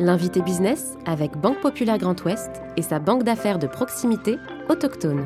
L'invité business avec Banque Populaire Grand Ouest et sa banque d'affaires de proximité autochtone.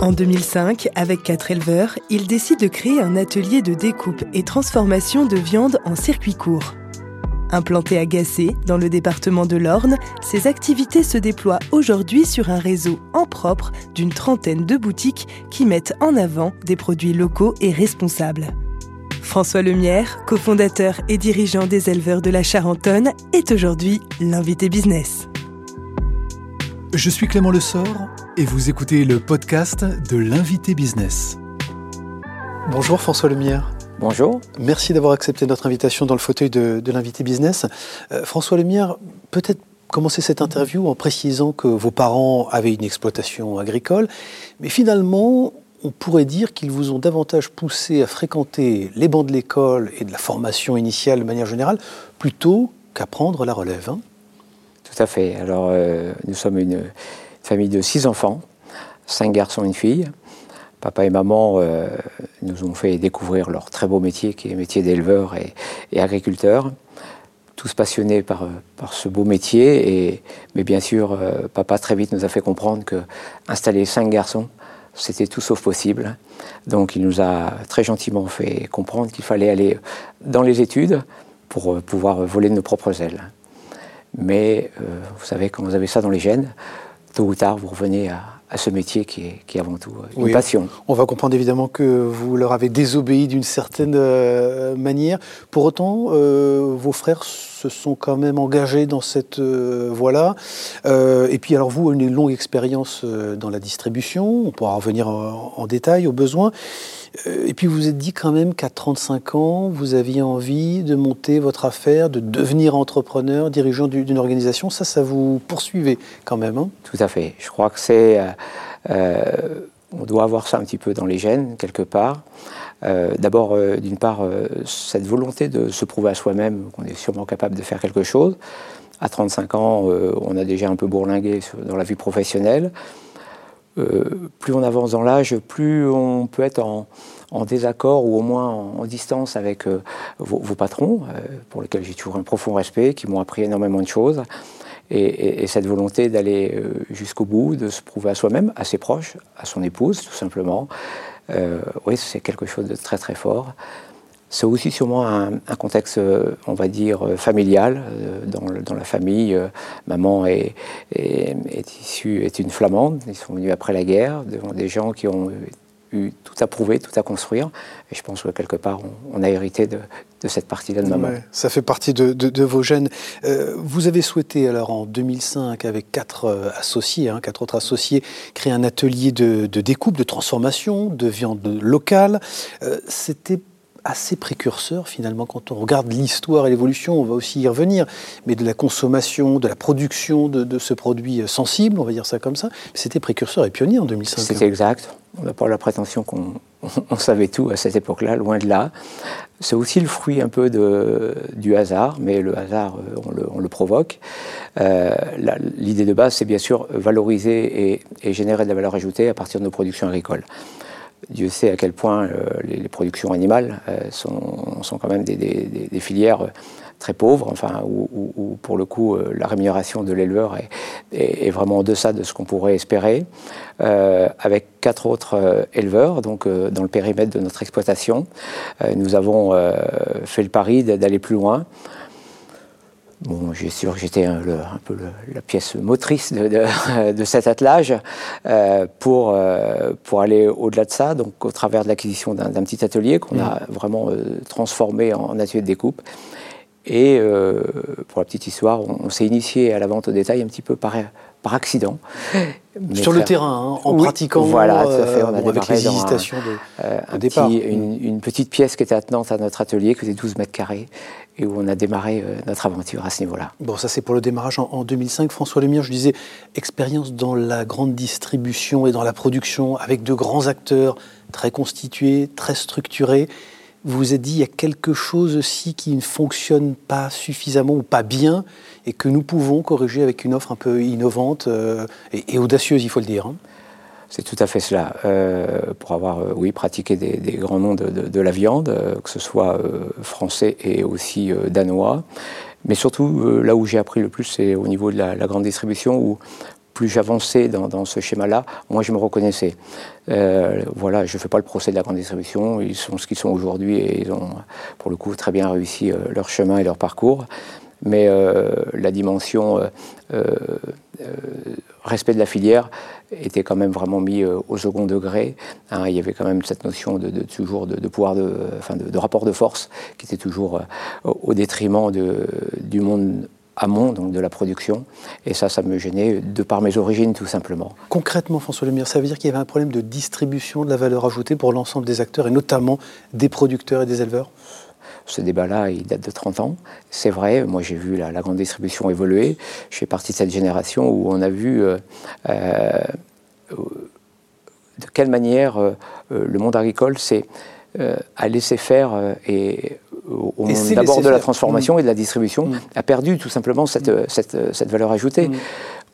En 2005, avec quatre éleveurs, ils décident de créer un atelier de découpe et transformation de viande en circuit court. Implanté à Gassé, dans le département de l'Orne, ces activités se déploient aujourd'hui sur un réseau en propre d'une trentaine de boutiques qui mettent en avant des produits locaux et responsables. François Lemierre, cofondateur et dirigeant des éleveurs de la Charentonne, est aujourd'hui l'invité business. Je suis Clément Lessort et vous écoutez le podcast de l'invité business. Bonjour François Lemierre. Bonjour. Merci d'avoir accepté notre invitation dans le fauteuil de, l'invité business. Euh, François Lemierre, peut-être commencer cette interview en précisant que vos parents avaient une exploitation agricole, mais finalement, on pourrait dire qu'ils vous ont davantage poussé à fréquenter les bancs de l'école et de la formation initiale de manière générale, plutôt qu'à prendre la relève. Hein. Tout à fait. Alors, euh, nous sommes une famille de six enfants, cinq garçons et une fille. Papa et maman euh, nous ont fait découvrir leur très beau métier, qui est le métier d'éleveur et, agriculteur. Tous passionnés par, par ce beau métier. Et, mais bien sûr, euh, papa très vite nous a fait comprendre que installer cinq garçons, c'était tout sauf possible. Donc il nous a très gentiment fait comprendre qu'il fallait aller dans les études pour euh, pouvoir voler de nos propres ailes. Mais vous savez, quand vous avez ça dans les gènes, tôt ou tard, vous revenez à, à ce métier qui est, qui est avant tout euh, une passion. On va comprendre évidemment que vous leur avez désobéi d'une certaine euh, manière. Pour autant, euh, vos frères se sont quand même engagés dans cette voie-là. et puis alors vous, une longue expérience dans la distribution, on pourra revenir en, en détail au besoin. Et puis vous vous êtes dit quand même qu'à 35 ans, vous aviez envie de monter votre affaire, de devenir entrepreneur, dirigeant d'une organisation. Ça, ça vous poursuivait quand même. Hein? Tout à fait. Je crois que c'est euh, on doit avoir ça un petit peu dans les gènes, quelque part. Euh, d'abord, euh, d'une part, cette volonté de se prouver à soi-même qu'on est sûrement capable de faire quelque chose. À 35 ans, on a déjà un peu bourlingué dans la vie professionnelle. Plus on avance dans l'âge, plus on peut être en, désaccord ou au moins en, distance avec vos, patrons, pour lesquels j'ai toujours un profond respect, qui m'ont appris énormément de choses. Et, cette volonté d'aller euh, jusqu'au bout, de se prouver à soi-même, à ses proches, à son épouse tout simplement, euh, oui, c'est quelque chose de très très fort. C'est aussi sûrement un, contexte, on va dire, familial. Euh, dans, la famille, maman est, issue, est une flamande. Ils sont venus après la guerre, devant des gens qui ont eu tout à prouver, tout à construire. Et je pense que quelque part, on, a hérité de, cette partie-là de maman. ça fait partie de, vos gènes. Euh, vous avez souhaité, alors en 2005, avec quatre euh, associés, hein, quatre autres associés, créer un atelier de, découpe, de transformation de viande locale. Euh, c'était assez précurseur finalement quand on regarde l'histoire et l'évolution, on va aussi y revenir, mais de la consommation, de la production de, ce produit sensible, on va dire ça comme ça, c'était précurseur et pionnier en 2005. C'est exact. On n'a pas la prétention qu'on savait tout à cette époque-là, loin de là. C'est aussi le fruit un peu de, du hasard, mais le hasard, euh, on le, provoque. Euh, l'idée de base, c'est bien sûr valoriser et, générer de la valeur ajoutée à partir de nos productions agricoles. Dieu sait à quel point euh, les, productions animales sont, sont, quand même des, filières très pauvres, enfin, où, pour le coup euh, la rémunération de l'éleveur est, vraiment en deçà de ce qu'on pourrait espérer, euh, avec quatre autres euh, éleveurs, donc dans le périmètre de notre exploitation, nous avons fait le pari d'aller plus loin. Bon, j'ai sûr que j'étais un, peu la pièce motrice de, de, cet attelage pour, pour aller au-delà de ça, donc au travers de l'acquisition d'un petit atelier qu'on mmh. a vraiment transformé en atelier de découpe et euh, pour la petite histoire, on, s'est initié à la vente au détail un petit peu par, par accident. Sur le terrain, hein, en pratiquant voilà, tout à fait. On a euh, avec les hésitations de, euh, départ. une, petite pièce qui était attenante à notre atelier, qui faisait 12 mètres carrés, et où on a démarré notre aventure à ce niveau-là. Bon, ça c'est pour le démarrage en, 2005. François Lemire, je disais, expérience dans la grande distribution et dans la production, avec de grands acteurs très constitués, très structurés vous vous êtes dit, il y a quelque chose aussi qui ne fonctionne pas suffisamment ou pas bien et que nous pouvons corriger avec une offre un peu innovante euh, et, audacieuse, il faut le dire. Hein. C'est tout à fait cela. pour avoir, oui, pratiqué des, grands noms de, la viande, que ce soit français et aussi danois. Mais surtout, là où j'ai appris le plus, c'est au niveau de la, la grande distribution, où plus j'avançais dans, ce schéma-là, moi je me reconnaissais. Euh, voilà, je ne fais pas le procès de la grande distribution, ils sont ce qu'ils sont aujourd'hui et ils ont pour le coup très bien réussi euh, leur chemin et leur parcours. Mais euh, la dimension respect de la filière était quand même vraiment mis au second degré. Hein. il y avait quand même cette notion de, toujours de, pouvoir, de, enfin de, rapport de force qui était toujours au détriment du monde amont donc de la production. Et ça, ça me gênait de par mes origines, tout simplement. Concrètement, François Lemire, ça veut dire qu'il y avait un problème de distribution de la valeur ajoutée pour l'ensemble des acteurs, et notamment des producteurs et des éleveurs? Ce débat-là, il date de 30 ans. C'est vrai, moi j'ai vu la, grande distribution évoluer. Je fais partie de cette génération où on a vu euh, euh, de quelle manière euh, le monde agricole s'est a laissé faire et au monde d'abord de la transformation et de la distribution, mm. a perdu tout simplement cette, mm. cette, cette valeur ajoutée. Mm.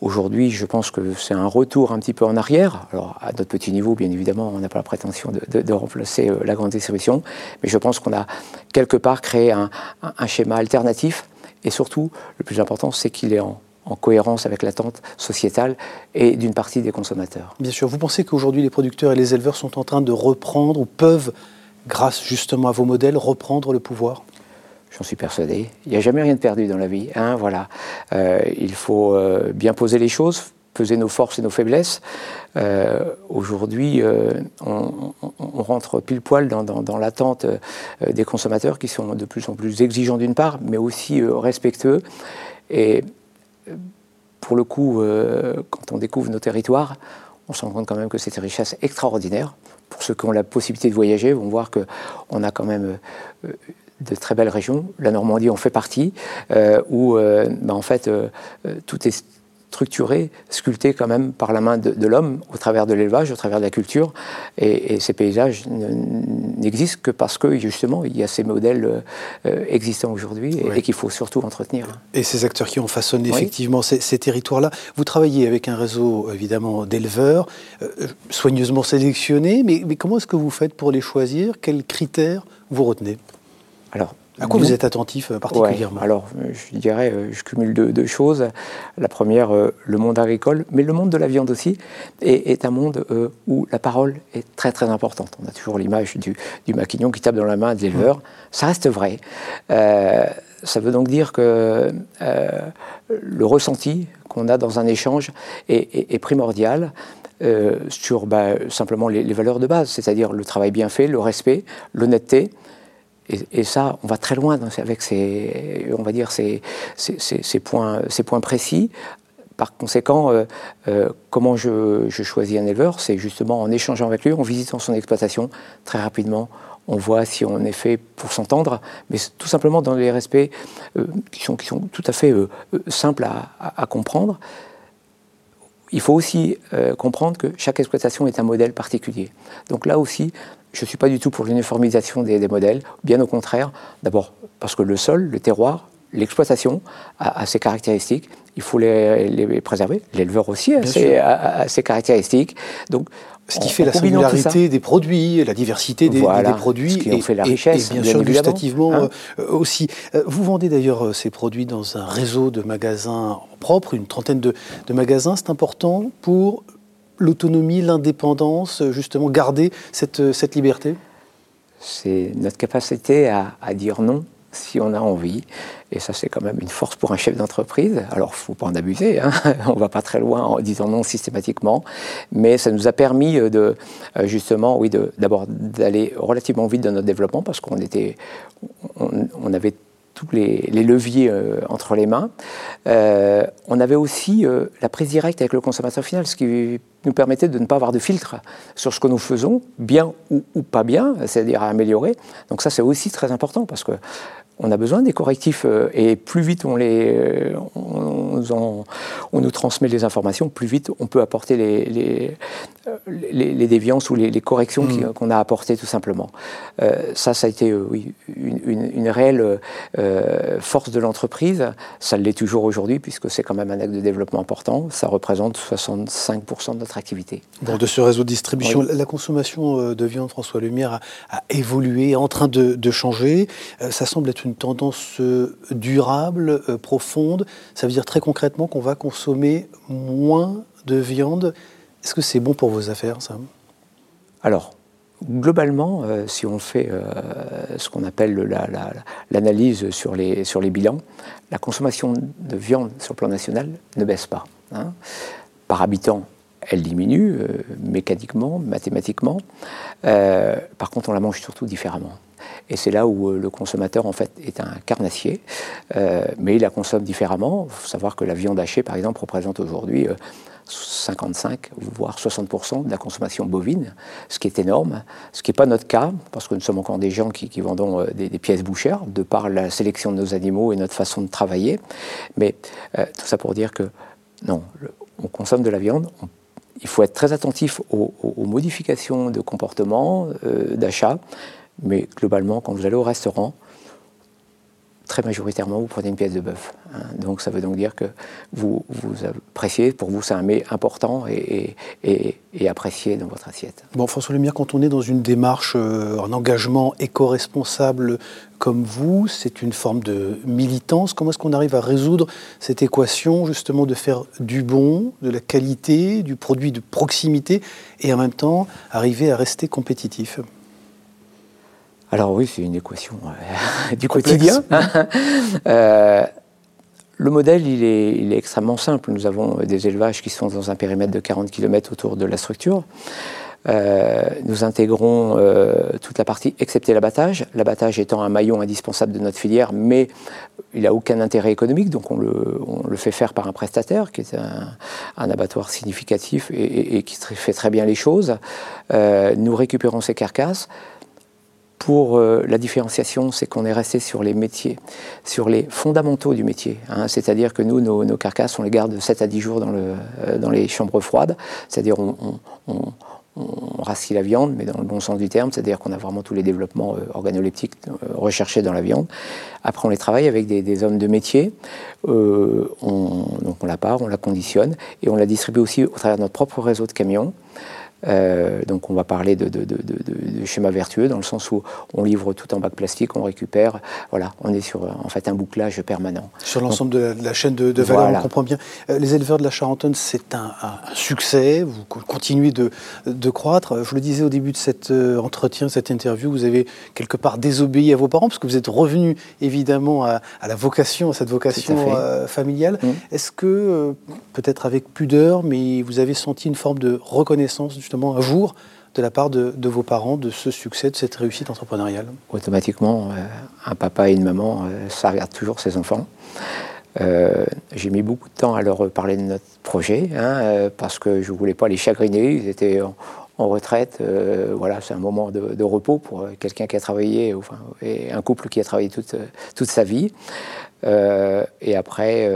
Aujourd'hui, je pense que c'est un retour un petit peu en arrière. Alors, à notre petit niveau, bien évidemment, on n'a pas la prétention de, de, remplacer euh, la grande distribution, mais je pense qu'on a quelque part créé un, un, schéma alternatif. Et surtout, le plus important, c'est qu'il est en, en cohérence avec l'attente sociétale et d'une partie des consommateurs. Bien sûr. Vous pensez qu'aujourd'hui, les producteurs et les éleveurs sont en train de reprendre ou peuvent grâce justement à vos modèles, reprendre le pouvoir J'en suis persuadé. Il n'y a jamais rien de perdu dans la vie. Hein, voilà. Euh, il faut euh, bien poser les choses, peser nos forces et nos faiblesses. Euh, aujourd'hui, on, rentre pile poil dans, l'attente des consommateurs qui sont de plus en plus exigeants d'une part, mais aussi respectueux. Et pour le coup, quand on découvre nos territoires, on se rend compte quand même que c'est une richesse extraordinaire pour ceux qui ont la possibilité de voyager, vont voir qu'on a quand même euh, de très belles régions. La Normandie en fait partie, euh, où euh, bah, en fait tout est structuré, sculpté quand même par la main de, l'homme au travers de l'élevage, au travers de la culture. Et, ces paysages n'existent que parce que justement il y a ces modèles euh, existants aujourd'hui et, qu'il faut surtout entretenir. Et ces acteurs qui ont façonné effectivement ces, territoires-là. Vous travaillez avec un réseau évidemment d'éleveurs, euh, soigneusement sélectionnés, mais, mais comment est-ce que vous faites pour les choisir? Quels critères vous retenez? Alors, à quoi vous êtes attentif euh, particulièrement Alors, euh, je dirais, euh, je cumule deux, choses. La première, le monde agricole, mais le monde de la viande aussi, est, un monde où la parole est très très importante. On a toujours l'image du, du, maquignon qui tape dans la main de l'éleveur. Ça reste vrai. ça veut donc dire que le ressenti qu'on a dans un échange est, primordial. sur bah, simplement les, les, valeurs de base, c'est-à-dire le travail bien fait, le respect, l'honnêteté, et, ça, on va très loin avec ces, on va dire ces, points, précis. Par conséquent, euh, euh, comment je, choisis un éleveur C'est justement en échangeant avec lui, en visitant son exploitation, très rapidement, on voit si on est fait pour s'entendre, mais tout simplement dans les respects euh, qui, sont, qui sont tout à fait simples à, comprendre. Il faut aussi comprendre que chaque exploitation est un modèle particulier. Donc là aussi, je ne suis pas du tout pour l'uniformisation des, modèles, bien au contraire. D'abord parce que le sol, le terroir, l'exploitation a, ses caractéristiques, il faut les, préserver. L'éleveur aussi a ses, caractéristiques. Donc, ce qui fait la singularité des produits, la diversité des, produits, ce qui et, fait la richesse, et, bien, sûr gustativement hein. euh, aussi. Euh, vous vendez d'ailleurs euh, ces produits dans un réseau de magasins propres, une trentaine de, de magasins. C'est important pour l'autonomie, l'indépendance, justement garder cette, cette liberté? C'est notre capacité à, dire non si on a envie. Et ça, c'est quand même une force pour un chef d'entreprise. Alors, il ne faut pas en abuser, hein. on ne va pas très loin en disant non systématiquement. Mais ça nous a permis de, euh, justement, oui, d'abord d'aller relativement vite dans notre développement parce qu'on on avait tous les, leviers euh, entre les mains. Euh, on avait aussi euh, la prise directe avec le consommateur final, ce qui nous permettait de ne pas avoir de filtre sur ce que nous faisons, bien ou, pas bien, c'est-à-dire à améliorer. Donc ça, c'est aussi très important parce que on a besoin des correctifs euh, et plus vite on, les, on, on, nous transmet les informations, plus vite on peut apporter les, les, les, déviances ou les, corrections mm. qu'on a apportées tout simplement. Euh, ça, ça a été oui, une, une, réelle force de l'entreprise. Ça l'est toujours aujourd'hui puisque c'est quand même un acte de développement important. Ça représente 65% de notre activité. Bon, de ce réseau de distribution, la consommation de viande, François Lumière, a, a évolué, est en train de, de changer. ça semble être une tendance euh, durable, euh, profonde. Ça veut dire très concrètement qu'on va consommer moins de viande. Est-ce que c'est bon pour vos affaires, ça? Alors, globalement, euh, si on fait ce qu'on appelle l'analyse sur, les, bilans, la consommation de viande sur le plan national ne baisse pas. Hein. Par habitant, elle diminue mécaniquement, mathématiquement. par contre, on la mange surtout différemment. Et c'est là où euh, le consommateur, en fait, est un carnassier, euh, mais il la consomme différemment. Il faut savoir que la viande hachée, par exemple, représente aujourd'hui 55, euh, voire 60% de la consommation bovine, ce qui est énorme, ce qui n'est pas notre cas, parce que nous sommes encore des gens qui, vendons des, pièces bouchères, de par la sélection de nos animaux et notre façon de travailler. Mais tout ça pour dire que non, on consomme de la viande, il faut être très attentif aux, modifications de comportement, d'achat, mais globalement, quand vous allez au restaurant, très majoritairement, vous prenez une pièce de bœuf. Hein. Donc ça veut donc dire que vous, vous appréciez, pour vous c'est un mets important et, apprécié dans votre assiette. Bon, François Lumière, quand on est dans une démarche, euh, en engagement éco-responsable comme vous, c'est une forme de militance. Comment est-ce qu'on arrive à résoudre cette équation justement de faire du bon, de la qualité, du produit de proximité et en même temps arriver à rester compétitif? Alors oui, c'est une équation euh, du quotidien. Euh, le modèle, il est, extrêmement simple. Nous avons des élevages qui sont dans un périmètre de 40 km autour de la structure. Euh, nous intégrons toute la partie excepté l'abattage, l'abattage étant un maillon indispensable de notre filière, mais il n'a aucun intérêt économique, donc on le, fait faire par un prestataire qui est un, abattoir significatif et, et, qui fait très bien les choses. nous récupérons ces carcasses, pour euh, la différenciation, c'est qu'on est resté sur les métiers, sur les fondamentaux du métier. Hein. c'est-à-dire que nous, nos, carcasses, on les garde 7 à 10 jours euh, dans les chambres froides. C'est-à-dire on, on, la viande, mais dans le bon sens du terme, c'est-à-dire qu'on a vraiment tous les développements euh, organoleptiques recherchés dans la viande. Après, on les travaille avec des, hommes de métier. on, donc on la part, on la conditionne, et on la distribue aussi au travers de notre propre réseau de camions. Euh, donc on va parler de, schéma vertueux dans le sens où on livre tout en bac plastique, on récupère. Voilà, on est sur en fait un bouclage permanent. Sur l'ensemble de, la chaîne de, valeur, on comprend bien. Euh, les éleveurs de la Charentonne, c'est un, succès. Vous continuez de, croître. Je le disais au début de cet euh, entretien, cette interview, vous avez quelque part désobéi à vos parents parce que vous êtes revenu évidemment à, la vocation, à cette vocation familiale. Mmh. Est-ce que peut-être avec pudeur, mais vous avez senti une forme de reconnaissance justement un jour de la part de, vos parents de ce succès, de cette réussite entrepreneuriale Automatiquement, euh, un papa et une maman, euh, ça regarde toujours ses enfants. Euh, j'ai mis beaucoup de temps à leur parler de notre projet, hein, parce que je ne voulais pas les chagriner. Ils étaient en, retraite. voilà, c'est un moment de, repos pour quelqu'un qui a travaillé, et un couple qui a travaillé toute, toute sa vie. et après,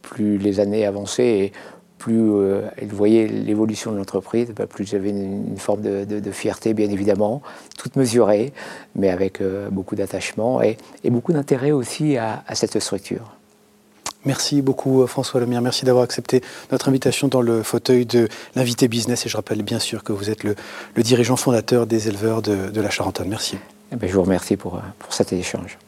plus les années avançaient, plus euh, elle voyait l'évolution de l'entreprise, bah, plus j'avais une, forme de, fierté, bien évidemment, toute mesurée, mais avec euh, beaucoup d'attachement et, beaucoup d'intérêt aussi à, cette structure. Merci beaucoup François Lemire, merci d'avoir accepté notre invitation dans le fauteuil de l'invité business et je rappelle bien sûr que vous êtes le, dirigeant fondateur des éleveurs de, la Charentonne. Merci. Eh ben, je vous remercie pour, pour cet échange.